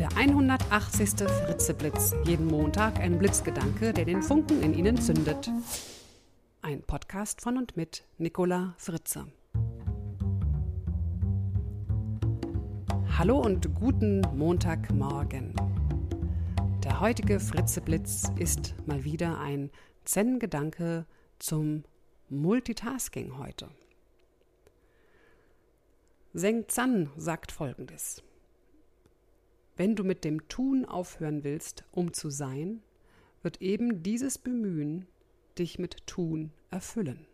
Der 180. Fritzeblitz. Jeden Montag ein Blitzgedanke, der den Funken in Ihnen zündet. Ein Podcast von und mit Nicola Fritze. Hallo und guten Montagmorgen. Der heutige Fritzeblitz ist mal wieder ein Zen-Gedanke zum Multitasking heute. Seng Zan sagt folgendes. Wenn du mit dem Tun aufhören willst, um zu sein, wird eben dieses Bemühen dich mit Tun erfüllen.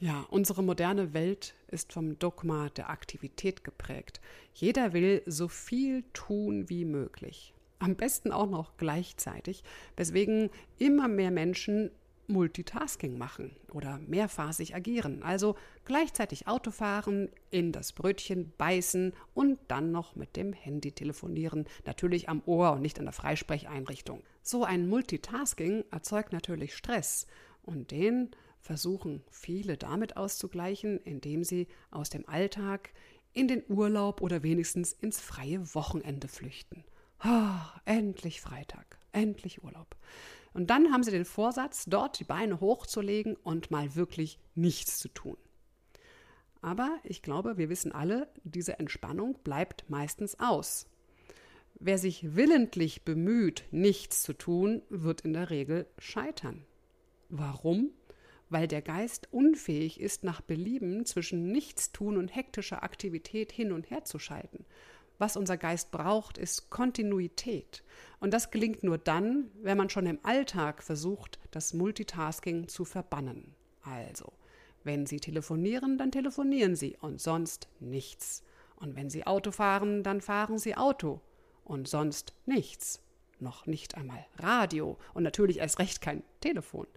Ja, unsere moderne Welt ist vom Dogma der Aktivität geprägt. Jeder will so viel tun wie möglich. Am besten auch noch gleichzeitig, weswegen immer mehr Menschen Multitasking machen oder mehrphasig agieren, also gleichzeitig Auto fahren, in das Brötchen beißen und dann noch mit dem Handy telefonieren, natürlich am Ohr und nicht an der Freisprecheinrichtung. So ein Multitasking erzeugt natürlich Stress und den versuchen viele damit auszugleichen, indem sie aus dem Alltag in den Urlaub oder wenigstens ins freie Wochenende flüchten. Oh, endlich Freitag, endlich Urlaub. Und dann haben sie den Vorsatz, dort die Beine hochzulegen und mal wirklich nichts zu tun. Aber ich glaube, wir wissen alle, diese Entspannung bleibt meistens aus. Wer sich willentlich bemüht, nichts zu tun, wird in der Regel scheitern. Warum? Weil der Geist unfähig ist, nach Belieben zwischen Nichtstun und hektischer Aktivität hin und her zu schalten. Was unser Geist braucht, ist Kontinuität. Und das gelingt nur dann, wenn man schon im Alltag versucht, das Multitasking zu verbannen. Also, wenn Sie telefonieren, dann telefonieren Sie und sonst nichts. Und wenn Sie Auto fahren, dann fahren Sie Auto und sonst nichts. Noch nicht einmal Radio und natürlich erst recht kein Telefon.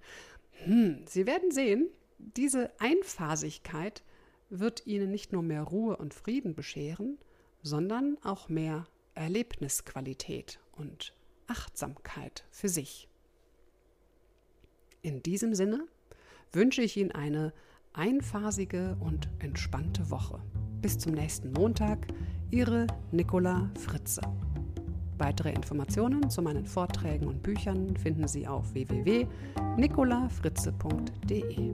Hm, Sie werden sehen, diese Einphasigkeit wird Ihnen nicht nur mehr Ruhe und Frieden bescheren, sondern auch mehr Erlebnisqualität und Achtsamkeit für sich. In diesem Sinne wünsche ich Ihnen eine einphasige und entspannte Woche. Bis zum nächsten Montag, Ihre Nicola Fritze. Weitere Informationen zu meinen Vorträgen und Büchern finden Sie auf www.nicolafritze.de.